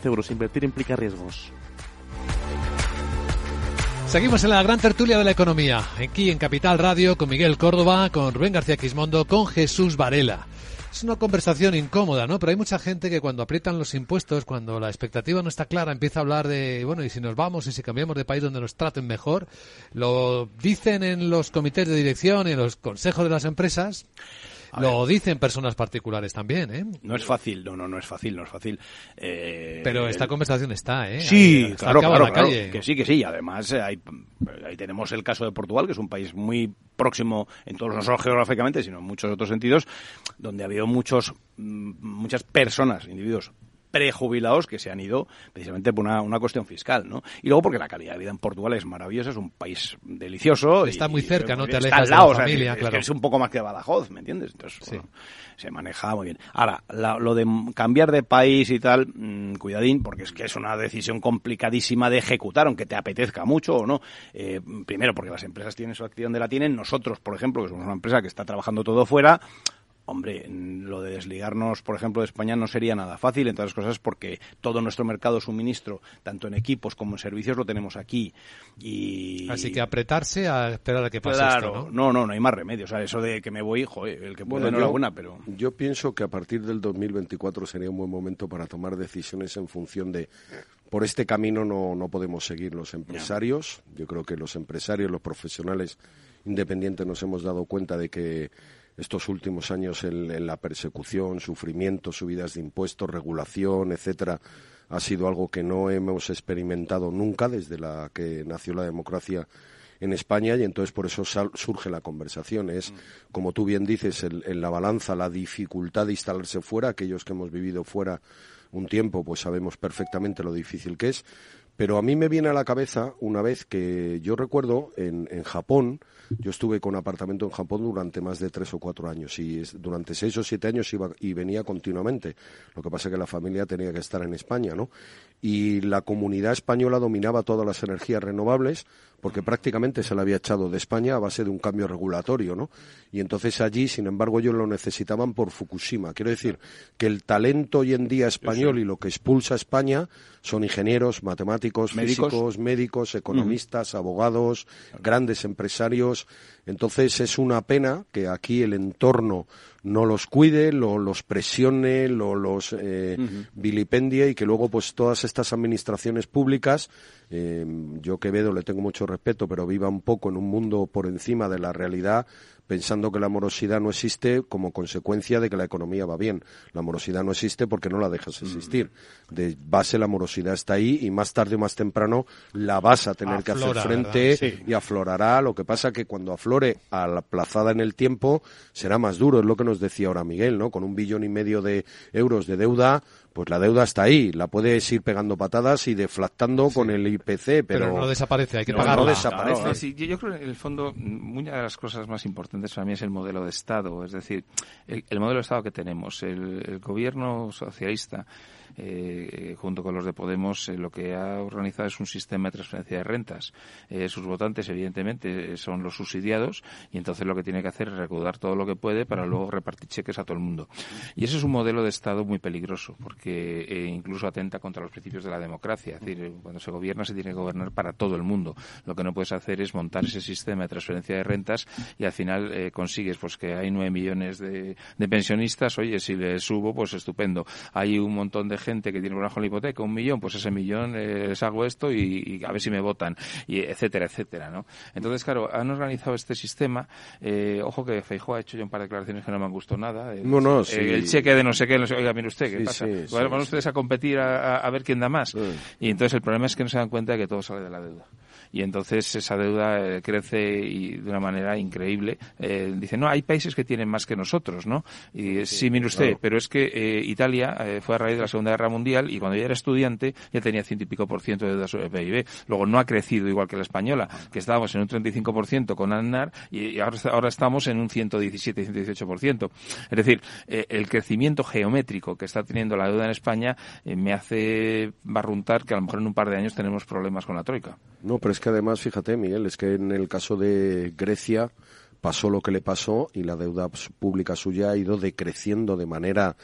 euros. Invertir implica riesgos. Seguimos en la gran tertulia de la economía, aquí en Capital Radio, con Miguel Córdoba, con Rubén García Quismondo, con Jesús Varela. Es una conversación incómoda, ¿no? Pero hay mucha gente que cuando aprietan los impuestos, cuando la expectativa no está clara, empieza a hablar de, bueno, y si nos vamos y si cambiamos de país donde nos traten mejor, lo dicen en los comités de dirección y en los consejos de las empresas, lo dicen personas particulares también, ¿eh? No es fácil, no, no, no es fácil, no es fácil. Eh, Pero esta conversación está, ¿eh? Sí, Ahí, está claro, claro, la claro, calle. que sí, que sí. Además, eh, hay, ahí tenemos el caso de Portugal, que es un país muy próximo, en todos no solo geográficamente, sino en muchos otros sentidos, donde ha habido muchos, mm, muchas personas, individuos prejubilados que se han ido precisamente por una, una cuestión fiscal, ¿no? Y luego porque la calidad de vida en Portugal es maravillosa, es un país delicioso. Está y- muy cerca, ¿no? Te está alejas al de la lado, o sea, familia, es, claro. que es un poco más que Badajoz, ¿me entiendes? Entonces, bueno, se maneja muy bien. Ahora, la- lo de cambiar de país y tal, mm, cuidadín, porque es que es una decisión complicadísima de ejecutar, aunque te apetezca mucho o no. Eh, primero, porque las empresas tienen su acción de la tienen. Nosotros, por ejemplo, que somos una empresa que está trabajando todo fuera, Hombre, lo de desligarnos, por ejemplo, de España no sería nada fácil, entre otras cosas porque todo nuestro mercado de suministro, tanto en equipos como en servicios, lo tenemos aquí. Y... Así que apretarse a esperar a que pase claro, esto, ¿no? no, no, no hay más remedio. O sea, eso de que me voy, joder, el que puede, Bueno, enhorabuena, yo, pero... yo pienso que a partir del 2024 sería un buen momento para tomar decisiones en función de por este camino no, no podemos seguir los empresarios. Yo creo que los empresarios, los profesionales independientes nos hemos dado cuenta de que estos últimos años en, en la persecución, sufrimiento, subidas de impuestos, regulación, etcétera, ha sido algo que no hemos experimentado nunca desde la que nació la democracia en España y entonces por eso sal- surge la conversación. Es, como tú bien dices, el- en la balanza la dificultad de instalarse fuera. Aquellos que hemos vivido fuera un tiempo, pues sabemos perfectamente lo difícil que es. Pero a mí me viene a la cabeza una vez que yo recuerdo en, en Japón, yo estuve con apartamento en Japón durante más de tres o cuatro años y es- durante seis o siete años iba y venía continuamente. Lo que pasa es que la familia tenía que estar en España, ¿no? Y la comunidad española dominaba todas las energías renovables porque prácticamente se la había echado de España a base de un cambio regulatorio, ¿no? Y entonces allí, sin embargo, ellos lo necesitaban por Fukushima. Quiero decir que el talento hoy en día español y lo que expulsa a España son ingenieros, matemáticos, Médicos. físicos, médicos, economistas, abogados, grandes empresarios. Entonces es una pena que aquí el entorno no los cuide, lo- los presione, lo- los eh, vilipendie y que luego pues todas estas administraciones públicas, eh, yo Quevedo le tengo mucho respeto, pero viva un poco en un mundo por encima de la realidad pensando que la morosidad no existe como consecuencia de que la economía va bien. La morosidad no existe porque no la dejas existir. De base la morosidad está ahí y más tarde o más temprano la vas a tener que hacer frente y aflorará. Lo que pasa que cuando aflore aplazada en el tiempo será más duro, es lo que nos decía ahora Miguel, ¿no? Con un billón y medio de euros de deuda, pues la deuda está ahí, la puedes ir pegando patadas y deflactando con el IPC, pero, Pero no desaparece, hay que no, pagarla. No desaparece. Claro, sí, yo, creo que en el fondo una de las cosas más importantes para mí es el modelo de Estado, es decir, el, el modelo de Estado que tenemos. El, el gobierno socialista, eh, junto con los de Podemos, eh, lo que ha organizado es un sistema de transferencia de rentas. Eh, sus votantes, evidentemente, eh, son los subsidiados y entonces lo que tiene que hacer es recaudar todo lo que puede para luego repartir cheques a todo el mundo. Y ese es un modelo de Estado muy peligroso porque eh, incluso atenta contra los principios de la democracia. Es decir, eh, cuando se gobierna se tiene que gobernar para todo el mundo. Lo que no puedes hacer es montar ese sistema de transferencia de rentas y al final eh, consigues pues que hay nueve millones de, de pensionistas. Oye, si le subo, pues estupendo. Hay un montón de gente que tiene un bajo la hipoteca, un millón, pues ese millón eh, les hago esto y, y a ver si me votan, y etcétera, etcétera, ¿no? Entonces, claro, han organizado este sistema. Eh, ojo que Feijóo ha hecho ya un par de declaraciones que no me han gustado nada. El, No, no, sí. el cheque de no sé qué, no sé, oiga, mire usted, ¿qué Sí, pasa? sí, Van- ustedes a competir a, a- a ver quién da más. Y entonces el problema es que no se dan cuenta de que todo sale de la deuda. Y entonces esa deuda eh, crece y de una manera increíble. Eh, dice, no, hay países que tienen más que nosotros, ¿no? Y sí, mire usted, claro. pero es que eh, Italia eh, fue a raíz de la Segunda Guerra Mundial y cuando yo era estudiante ya tenía ciento y pico por ciento de deuda sobre el PIB. Luego no ha crecido igual que la española, que estábamos en un 35% con ANAR y y ahora, está- ahora estamos en un 117, 118%. Es decir, eh, el crecimiento geométrico que está teniendo la deuda en España eh, me hace barruntar que a lo mejor en un par de años tenemos problemas con la Troika. No, pero es que además, fíjate, Miguel, es que en el caso de Grecia pasó lo que le pasó y la deuda pública suya ha ido decreciendo de manera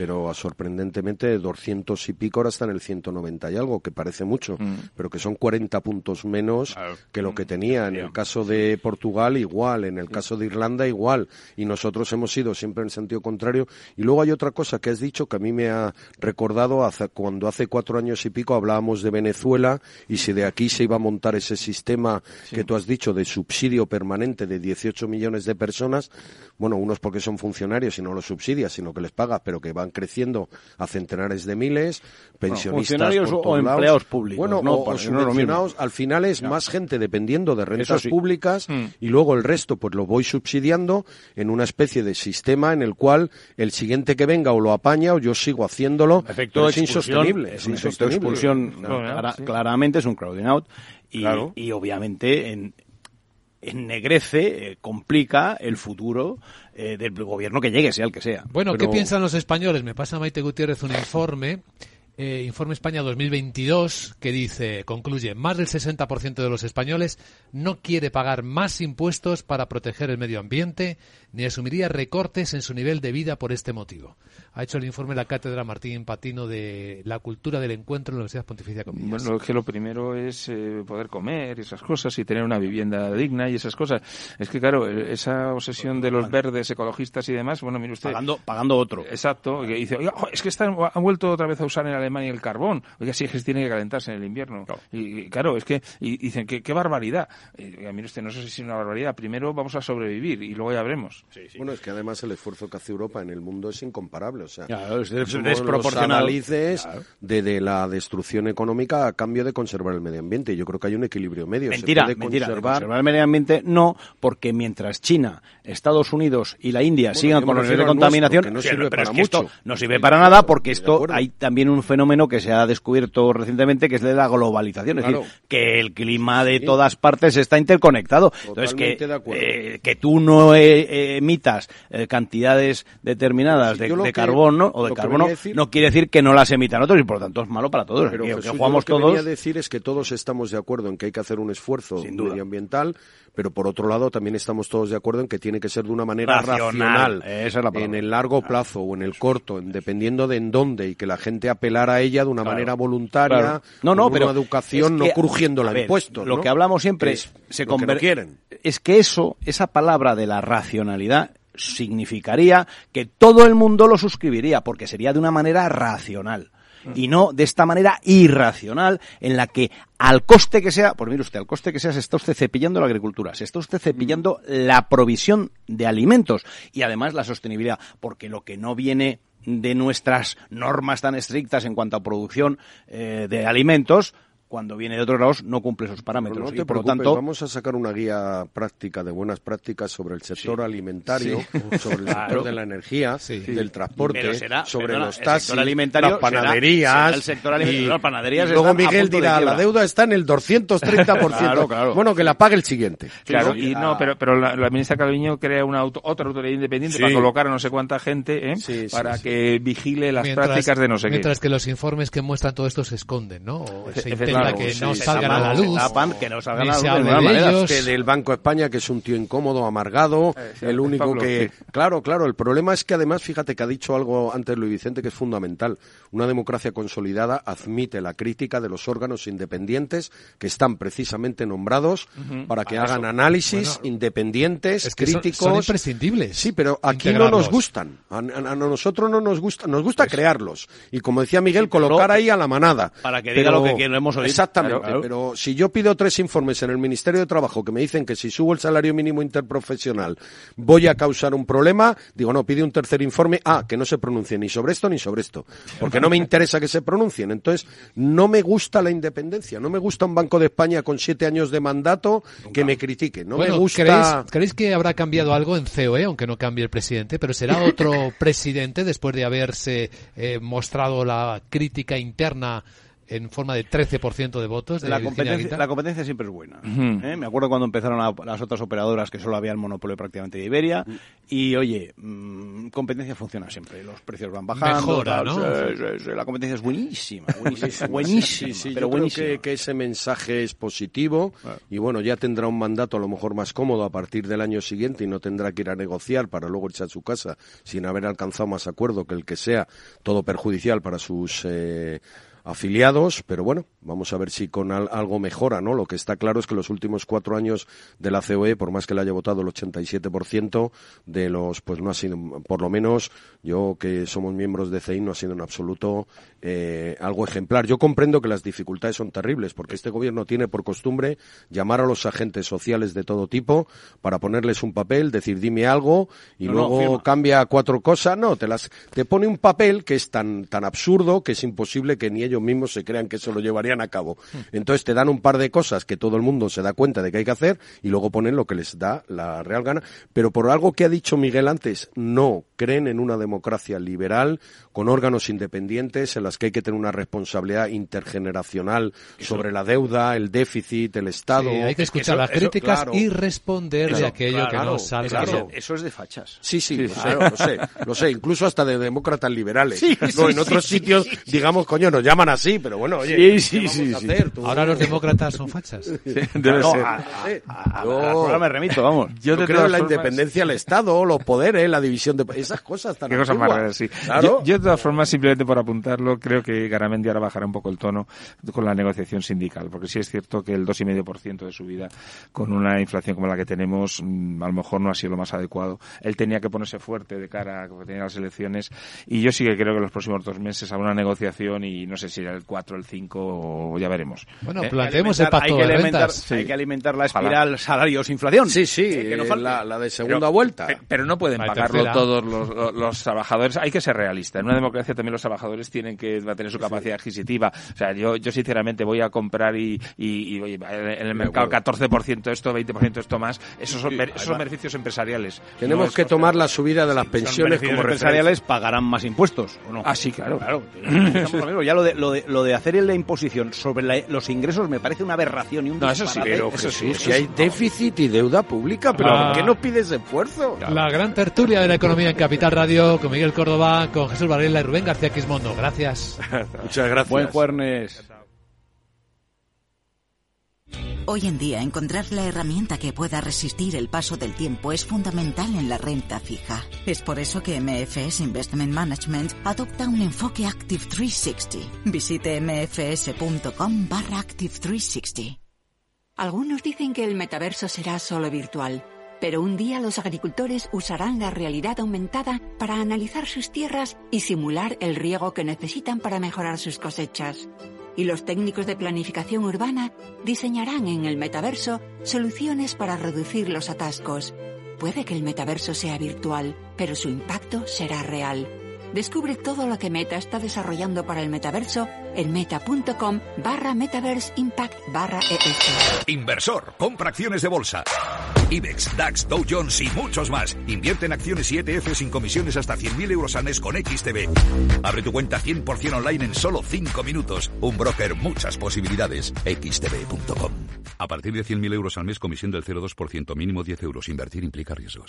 pero sorprendentemente de 200 y pico ahora está en el 190 y algo, que parece mucho, pero que son 40 puntos menos que lo que tenía. En el caso de Portugal igual, en el caso de Irlanda igual, y nosotros hemos ido siempre en sentido contrario. Y luego hay otra cosa que has dicho que a mí me ha recordado hace- cuando hace cuatro años y pico hablábamos de Venezuela y si de aquí se iba a montar ese sistema que tú has dicho de subsidio permanente de 18 millones de personas, bueno, unos porque son funcionarios y no los subsidias, sino que les pagas, pero que van creciendo a centenares de miles, pensionistas funcionarios por o lados. empleados públicos, Bueno, ¿no? o, subvencionados, al final es más gente dependiendo de rentas sí. públicas Mm. y luego el resto pues lo voy subsidiando en una especie de sistema en el cual el siguiente que venga o lo apaña o yo sigo haciéndolo, efecto es insostenible. es efecto insostenible. expulsión Claro, clara- sí. claramente es un crowding out y, Claro. y obviamente en, ennegrece, eh, complica el futuro eh, del gobierno que llegue, sea el que sea. Bueno, ¿qué piensan los españoles? Me pasa Maite Gutiérrez un informe eh, Informe España 2022 que dice, concluye, más del 60% de los españoles no quiere pagar más impuestos para proteger el medio ambiente ni asumiría recortes en su nivel de vida por este motivo. Ha hecho el informe la cátedra Martín Patino de la cultura del encuentro en la Universidad Pontificia Comillas. Bueno, es que lo primero es eh, poder comer y esas cosas y tener una vivienda digna y esas cosas. Es que, claro, esa obsesión de los verdes ecologistas y demás, bueno, mire usted. Pagando, pagando otro. Exacto. Que dice, oiga, es que están, han vuelto otra vez a usar en Alemania el carbón. Oiga, sí, es que tiene que calentarse en el invierno. Y, claro, es que y, dicen, que qué barbaridad. Y, mire usted, no sé si es una barbaridad. Primero vamos a sobrevivir y luego ya veremos. Bueno, es que además el esfuerzo que hace Europa en el mundo es incomparable. O sea, es desproporcionado. de, la destrucción económica a cambio de conservar el medio ambiente. Yo creo que hay un equilibrio medio. Mentira, mentira. Conservar... el medio ambiente no, porque mientras China, Estados Unidos y la India sigan con los niveles de contaminación, no sirve para mucho. no sirve para nada porque esto hay también un fenómeno que se ha descubierto recientemente que es de la globalización, es decir, que el clima de todas partes está interconectado. Entonces que eh, que tú no eh, emitas eh, cantidades determinadas de, carbono o de carbono no quiere decir que no las emitan otros y por lo tanto es malo para todos. Pero que, jugamos lo que todos. decir es que todos estamos de acuerdo en que hay que hacer un esfuerzo medioambiental, pero por otro lado también estamos todos de acuerdo en que tiene que ser de una manera racional, en el largo plazo o en el corto, dependiendo de en dónde y que la gente apelara a ella de una manera voluntaria, no, no, con pero una educación no crujiendo la impuestos. Lo que hablamos siempre es, se lo que no quieren. es que eso, esa palabra de la racionalidad significaría que todo el mundo lo suscribiría, porque sería de una manera racional y no de esta manera irracional en la que al coste que sea, pues mire usted, al coste que sea, se está usted cepillando la agricultura, se está usted cepillando la provisión de alimentos y además la sostenibilidad, porque lo que no viene de nuestras normas tan estrictas en cuanto a producción eh, de alimentos, cuando viene de otros lados no cumple esos parámetros. No, por lo tanto, vamos a sacar una guía práctica de buenas prácticas sobre el sector alimentario, sobre el sector de la energía, del transporte, sobre los taxis, las panaderías. el sector alimentario, las panaderías y luego Miguel dirá, la deuda está en el 230%. [laughs] Bueno, que la pague el siguiente. Claro, y no, pero, pero la, ministra Calviño crea una otra autoridad independiente para colocar a no sé cuánta gente ¿eh? para que vigile las prácticas de no sé qué. Mientras que los informes que muestran todo esto se esconden, ¿no? Que no salgan a la luz. que no salgan a la luz. De ellos. del Banco España, que es un tío incómodo, amargado, el único que... Claro, claro, el problema es que además, fíjate que ha dicho algo antes Luis Vicente que es fundamental. Una democracia consolidada admite la crítica de los órganos independientes que están precisamente nombrados para que hagan análisis independientes, críticos. Son, imprescindibles. Sí, pero aquí no nos gustan. A, nosotros no nos gusta, nos gusta pues crearlos. Y como decía Miguel, colocar ahí a la manada. Para que diga lo que queremos oír. Exactamente, pero si yo pido tres informes en el Ministerio de Trabajo que me dicen que si subo el salario mínimo interprofesional voy a causar un problema, digo, no, pide un tercer informe, ah, que no se pronuncie ni sobre esto ni sobre esto, porque no me interesa que se pronuncien. Entonces, no me gusta la independencia, no me gusta un Banco de España con siete años de mandato que me critique, no me gusta... ¿creéis, que habrá cambiado algo en COE, aunque no cambie el presidente, pero será [laughs] otro presidente después de haberse eh, mostrado la crítica interna en forma de 13% de votos. De la, competencia, la competencia siempre es buena. ¿eh? Me acuerdo cuando empezaron las otras operadoras que solo había el monopolio prácticamente de Iberia. Y oye, mm, competencia funciona siempre. Los precios van bajando. Mejora, ¿no? la competencia es buenísima. [laughs] Buenísima. Sí, pero yo creo que, ese mensaje es positivo. Y bueno, ya tendrá un mandato a lo mejor más cómodo a partir del año siguiente y no tendrá que ir a negociar para luego irse a su casa sin haber alcanzado más acuerdo que el que sea todo perjudicial para sus. Eh, afiliados, pero bueno, vamos a ver si con algo mejora, ¿no? Lo que está claro es que los últimos cuatro años de la COE, por más que le haya votado el 87% de los, pues no ha sido, por lo menos yo que somos miembros de CEI, no ha sido en absoluto eh, algo ejemplar. Yo comprendo que las dificultades son terribles, porque este gobierno tiene por costumbre llamar a los agentes sociales de todo tipo para ponerles un papel, decir dime algo y luego cambia cuatro cosas. No, te las, te pone un papel que es tan, tan absurdo que es imposible que ni ellos mismos se crean que eso lo llevarían a cabo. Entonces te dan un par de cosas que todo el mundo se da cuenta de que hay que hacer y luego ponen lo que les da la real gana. Pero por algo que ha dicho Miguel antes, no creen en una democracia liberal con órganos independientes en las que hay que tener una responsabilidad intergeneracional sobre la deuda, el déficit, el Estado. hay que escuchar las críticas y responder de aquello que no salga eso, eso, es de fachas. Sí, sí, lo, sé, lo sé, incluso hasta de demócratas liberales. no, en otros sitios, digamos, coño, nos llaman así, pero bueno, oye, sí, sí, sí, Ahora los demócratas son fachas. Debe ser. A, me remito, vamos. Yo, creo en la independencia del Estado, los poderes, la división de esas cosas tan Qué cosas más raras, sí. Yo, de todas formas, simplemente por apuntarlo, creo que Garamendi ahora bajará un poco el tono con la negociación sindical, porque sí es cierto que el 2,5% de subida con una inflación como la que tenemos, mm, a lo mejor no ha sido lo más adecuado. Él tenía que ponerse fuerte de cara a que tenía las elecciones y yo sí que creo que los próximos dos meses habrá una negociación y no sé si era el 4, el 5 o ya veremos. Bueno, ¿Eh? planteemos el pacto hay que de alimentar, rentas. Hay que alimentar la espiral salarios-inflación. Sí, sí, eh, la, la, de segunda vuelta. Pero no pueden pagarlo todos los, los, trabajadores. Hay que ser realista. En una democracia también los trabajadores tienen que tener su capacidad adquisitiva. O sea, yo, yo sinceramente voy a comprar y, y, y en el mercado 14% esto, 20% esto más. Esos son, esos son beneficios empresariales. Tenemos no que tomar la subida de las pensiones como empresariales pagarán más impuestos, ¿o no? Ah, sí, claro. claro. ya lo de, lo de, lo de hacer la imposición sobre los ingresos me parece una aberración y un No, eso sí, pero eso sí. Si hay déficit y deuda pública, pero Ah. ¿por qué no pides esfuerzo? La gran tertulia de la economía en Capital Radio con Miguel Córdoba, con Jesús Varela y Rubén García Quismondo. Gracias. [laughs] Muchas gracias. Buen jueves. Hoy en día encontrar la herramienta que pueda resistir el paso del tiempo es fundamental en la renta fija. Es por eso que MFS Investment Management adopta un enfoque Active 360. Visite mfs.com barra Active 360. Algunos dicen que el metaverso será solo virtual, pero un día los agricultores usarán la realidad aumentada para analizar sus tierras y simular el riego que necesitan para mejorar sus cosechas. Y los técnicos de planificación urbana diseñarán en el metaverso soluciones para reducir los atascos. Puede que el metaverso sea virtual, pero su impacto será real. Descubre todo lo que Meta está desarrollando para el metaverso en meta.com barra metaverse impact barra E ES. Inversor, compra acciones de bolsa. IBEX, DAX, Dow Jones y muchos más. Invierte en acciones y ETF sin comisiones hasta 100.000 euros al mes con XTB. Abre tu cuenta 100% online en solo 5 minutos. Un broker, muchas posibilidades. XTB.com. A partir de 100.000 euros al mes, comisión del 0,2%, mínimo 10 euros. Invertir implica riesgos.